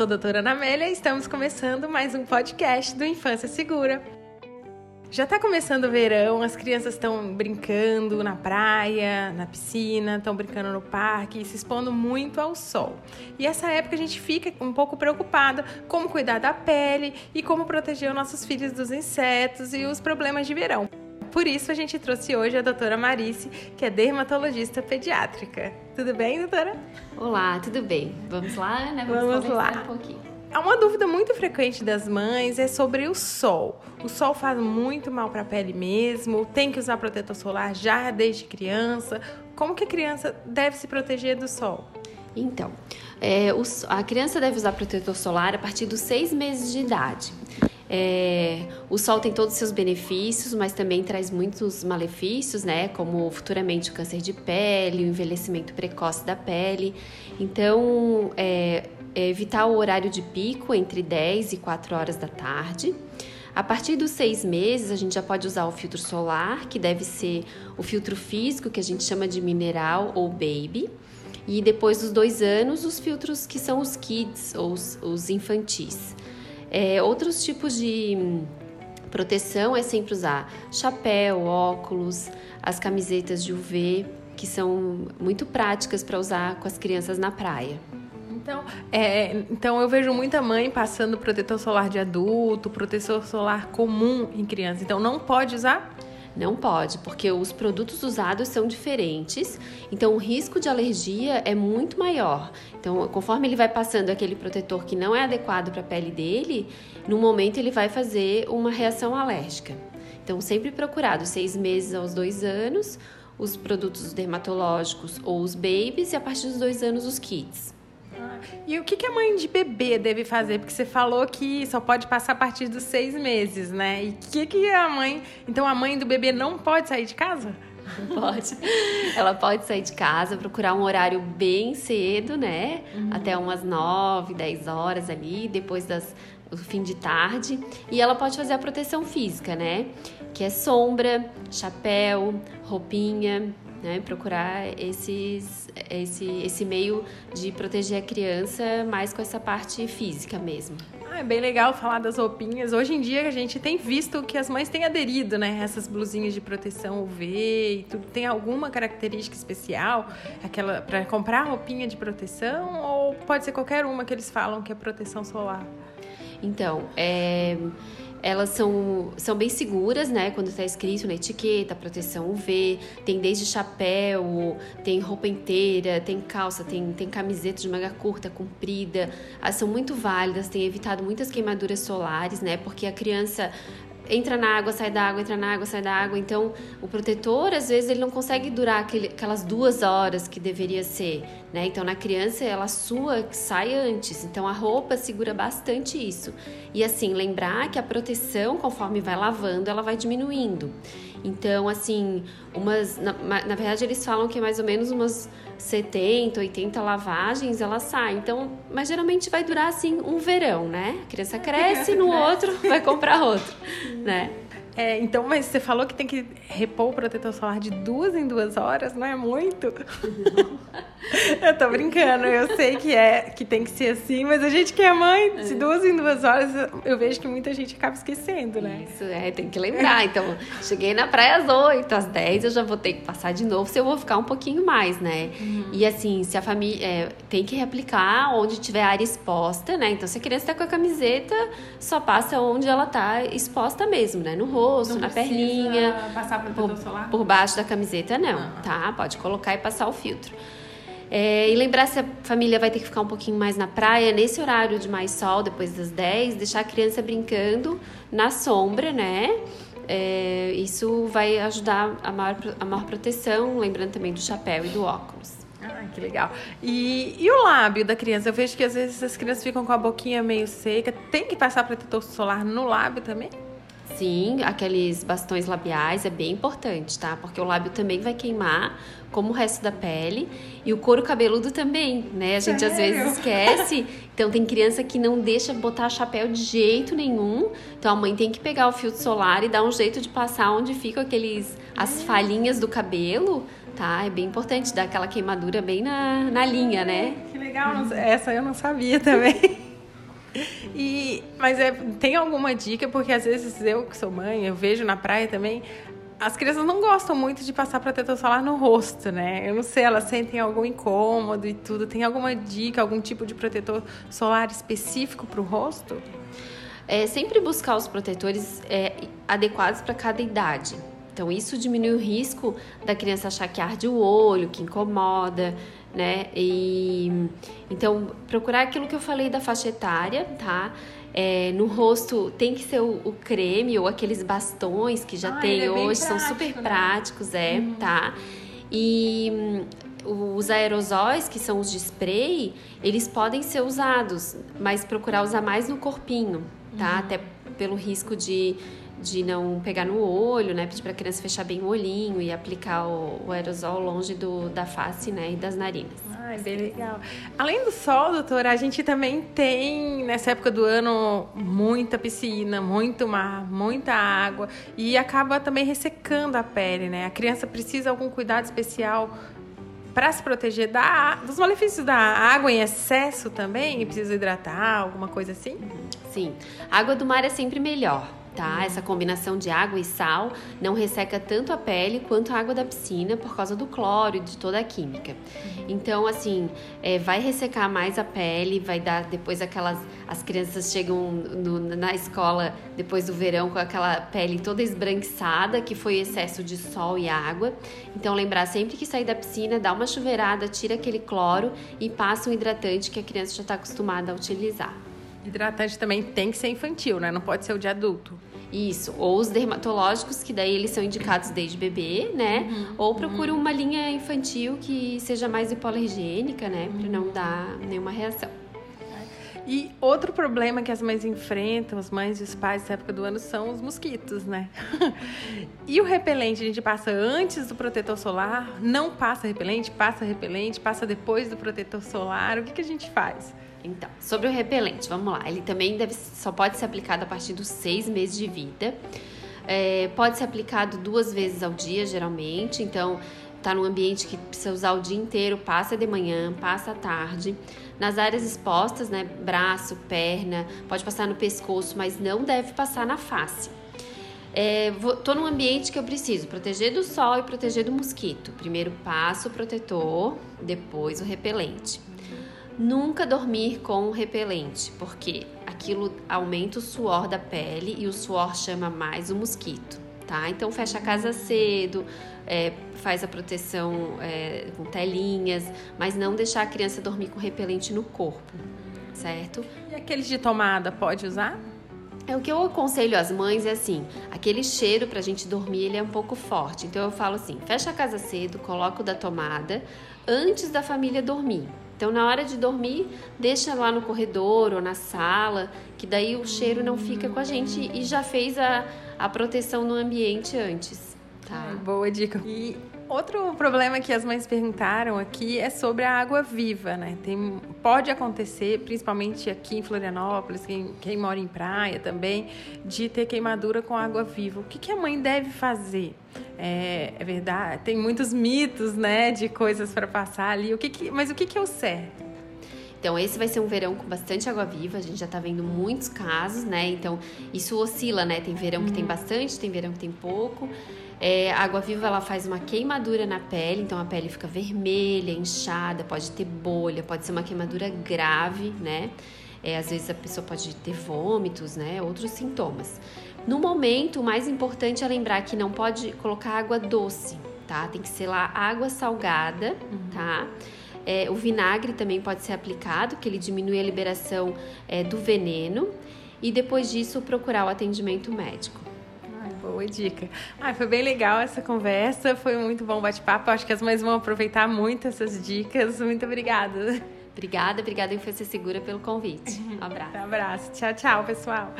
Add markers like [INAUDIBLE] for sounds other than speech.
sou a doutora Ana Amélia e estamos começando mais um podcast do Infância Segura. Já está começando o verão, as crianças estão brincando na praia, na piscina, estão brincando no parque, se expondo muito ao sol. E essa época a gente fica um pouco preocupada como cuidar da pele e como proteger os nossos filhos dos insetos e os problemas de verão. Por isso a gente trouxe hoje a doutora Marice, que é dermatologista pediátrica. Tudo bem, doutora? Olá, tudo bem? Vamos lá, né? Vamos, Vamos lá. um pouquinho. Uma dúvida muito frequente das mães é sobre o sol. O sol faz muito mal para a pele mesmo? Tem que usar protetor solar já desde criança? Como que a criança deve se proteger do sol? Então, é, o, a criança deve usar protetor solar a partir dos seis meses de idade. É, o sol tem todos os seus benefícios, mas também traz muitos malefícios, né? Como futuramente o câncer de pele, o envelhecimento precoce da pele. Então, é, é evitar o horário de pico entre 10 e 4 horas da tarde. A partir dos seis meses, a gente já pode usar o filtro solar, que deve ser o filtro físico, que a gente chama de mineral ou baby. E depois dos dois anos, os filtros que são os kids ou os, os infantis. É, outros tipos de proteção é sempre usar chapéu, óculos, as camisetas de UV, que são muito práticas para usar com as crianças na praia. Então, é, então eu vejo muita mãe passando protetor solar de adulto, protetor solar comum em criança. Então não pode usar? Não pode, porque os produtos usados são diferentes, então o risco de alergia é muito maior. Então, conforme ele vai passando aquele protetor que não é adequado para a pele dele, no momento ele vai fazer uma reação alérgica. Então, sempre procurar dos seis meses aos dois anos os produtos dermatológicos ou os babies e a partir dos dois anos os kits. E o que, que a mãe de bebê deve fazer? Porque você falou que só pode passar a partir dos seis meses, né? E o que, que a mãe. Então a mãe do bebê não pode sair de casa? Pode. Ela pode sair de casa, procurar um horário bem cedo, né? Uhum. Até umas 9, 10 horas ali, depois das, do fim de tarde. E ela pode fazer a proteção física, né? Que é sombra, chapéu, roupinha, né? Procurar esses, esse, esse meio de proteger a criança mais com essa parte física mesmo. Ah, é bem legal falar das roupinhas. Hoje em dia a gente tem visto que as mães têm aderido, né? Essas blusinhas de proteção UV e tudo. Tem alguma característica especial aquela para comprar roupinha de proteção ou pode ser qualquer uma que eles falam que é proteção solar? Então, é elas são, são bem seguras, né? Quando está escrito na etiqueta, proteção UV, tem desde chapéu, tem roupa inteira, tem calça, tem, tem camiseta de manga curta, comprida. Elas são muito válidas, tem evitado muitas queimaduras solares, né? Porque a criança entra na água, sai da água, entra na água, sai da água. Então, o protetor, às vezes, ele não consegue durar aquele, aquelas duas horas que deveria ser, né? Então, na criança, ela sua, sai antes. Então, a roupa segura bastante isso. E, assim, lembrar que a proteção, conforme vai lavando, ela vai diminuindo. Então, assim, umas. Na, na, verdade, eles falam que é mais ou menos umas 70, 80 lavagens ela sai. Então, mas geralmente vai durar assim um verão, né? A criança cresce, no [LAUGHS] outro vai comprar outro, né? É, então, mas você falou que tem que repor o protetor solar de duas em duas horas, não é muito? [LAUGHS] eu tô brincando, eu sei que é que tem que ser assim, mas a gente que é mãe, de duas em duas horas, eu vejo que muita gente acaba esquecendo, né? Isso, é, tem que lembrar. Então, cheguei na praia às oito, às dez, eu já vou ter que passar de novo, se eu vou ficar um pouquinho mais, né? Uhum. E assim, se a família é, tem que reaplicar onde tiver área exposta, né? Então, se a criança tá com a camiseta, só passa onde ela tá exposta mesmo, né? No rosto rosto, não na perninha. Passar protetor solar? Por baixo da camiseta, não, ah. tá? Pode colocar e passar o filtro. É, e lembrar se a família vai ter que ficar um pouquinho mais na praia, nesse horário de mais sol, depois das 10, deixar a criança brincando na sombra, né? É, isso vai ajudar a maior, a maior proteção, lembrando também do chapéu e do óculos. Ah, que legal. E, e o lábio da criança? Eu vejo que às vezes as crianças ficam com a boquinha meio seca. Tem que passar protetor solar no lábio também? Sim, aqueles bastões labiais é bem importante, tá? Porque o lábio também vai queimar, como o resto da pele, e o couro cabeludo também, né? A gente Sério? às vezes esquece. [LAUGHS] Então tem criança que não deixa botar chapéu de jeito nenhum. Então a mãe tem que pegar o filtro solar e dar um jeito de passar onde ficam aqueles as falhinhas do cabelo, tá? É bem importante dar aquela queimadura bem na, na linha, né? Que legal, essa eu não sabia também. [LAUGHS] E, mas é, tem alguma dica? Porque às vezes eu, que sou mãe, eu vejo na praia também, as crianças não gostam muito de passar protetor solar no rosto, né? Eu não sei, elas sentem algum incômodo e tudo. Tem alguma dica, algum tipo de protetor solar específico para o rosto? É sempre buscar os protetores é, adequados para cada idade. Então, isso diminui o risco da criança achar que arde o olho, que incomoda, né? E então procurar aquilo que eu falei da faixa etária, tá? É, no rosto tem que ser o, o, creme ou aqueles bastões que já tem é hoje, prático, são super né? práticos, é, Uhum. tá? E os aerosóis, que são os de spray, eles podem ser usados, mas procurar usar mais no corpinho, tá? Até pelo risco de, de não pegar no olho, né? Pedir pra criança fechar bem o olhinho e aplicar o, o aerosol longe do, da face, né? E das narinas. Ai, bem legal. Além do sol, doutora, a gente também tem, nessa época do ano, muita piscina, muito mar, muita água e acaba também ressecando a pele, né? A criança precisa de algum cuidado especial para se proteger da, dos malefícios da água em excesso também? E precisa hidratar, alguma coisa assim? Sim, água do mar é sempre melhor, tá? Essa combinação de água e sal não resseca tanto a pele quanto a água da piscina por causa do cloro e de toda a química. Então, assim, é, vai ressecar mais a pele, vai dar depois aquelas. As crianças chegam no- na escola depois do verão com aquela pele toda esbranquiçada, que foi excesso de sol e água. Então, lembrar sempre que sair da piscina, dá uma chuveirada, tira aquele cloro e passa um hidratante que a criança já está acostumada a utilizar. Hidratante também tem que ser infantil, né? Não pode ser o de adulto. Isso, ou os dermatológicos, que daí eles são indicados desde bebê, né? ou procura uma linha infantil que seja mais hipoalergênica, né? Pra não dar nenhuma reação. E outro problema que as mães enfrentam, as mães e os pais nessa época do ano, são os mosquitos, né? [LAUGHS] e o repelente, a gente passa antes do protetor solar? Não passa repelente? Passa repelente? Passa depois do protetor solar? O que, que a gente faz? Então, sobre o repelente, vamos lá. Ele também deve, só pode ser aplicado a partir dos seis meses de vida. É, pode ser aplicado duas vezes ao dia, geralmente. Então, tá num ambiente que precisa usar o dia inteiro, passa de manhã, passa à tarde. Nas áreas expostas, né, braço, perna, pode passar no pescoço, mas não deve passar na face. É, vou, tô num ambiente que eu preciso proteger do sol e proteger do mosquito. Primeiro passo o protetor, depois o repelente. Nunca dormir com o repelente, porque aquilo aumenta o suor da pele e o suor chama mais o mosquito, tá? Então fecha a casa cedo, é, faz a proteção é, com telinhas, mas não deixar a criança dormir com repelente no corpo, certo? E aqueles de tomada, pode usar? É o que eu aconselho às mães é assim, aquele cheiro pra gente dormir, ele é um pouco forte. Então eu falo assim, fecha a casa cedo, coloca o da tomada antes da família dormir. Então na hora de dormir, deixa lá no corredor ou na sala, que daí o cheiro não fica com a gente e já fez a, a proteção no ambiente antes, tá? Ai, boa dica. E outro problema que as mães perguntaram aqui é sobre a água viva, né? Tem, pode acontecer, principalmente aqui em Florianópolis, quem, quem mora em praia também, de ter queimadura com água viva. O que, que a mãe deve fazer? É, é verdade, tem muitos mitos, né, de coisas para passar ali. O que que, mas o que, que é o certo? Então, esse vai ser um verão com bastante água viva, a gente já tá vendo muitos casos, né? Então, isso oscila, né? Tem verão que tem bastante, tem verão que tem pouco. É, a água viva, ela faz uma queimadura na pele, então a pele fica vermelha, inchada, pode ter bolha, pode ser uma queimadura grave, né? É, às vezes a pessoa pode ter vômitos, né? Outros sintomas. No momento, o mais importante é lembrar que não pode colocar água doce, tá? Tem que ser lá água salgada, tá? É, o vinagre também pode ser aplicado, que ele diminui a liberação é, do veneno. E depois disso, procurar o atendimento médico. Ai, boa dica. Ai, foi bem legal essa conversa, foi muito bom bate-papo. Acho que as mães vão aproveitar muito essas dicas. Muito obrigada. Obrigada, obrigada Infância Segura pelo convite. [LAUGHS] Um abraço. Um abraço. Tchau, tchau, pessoal.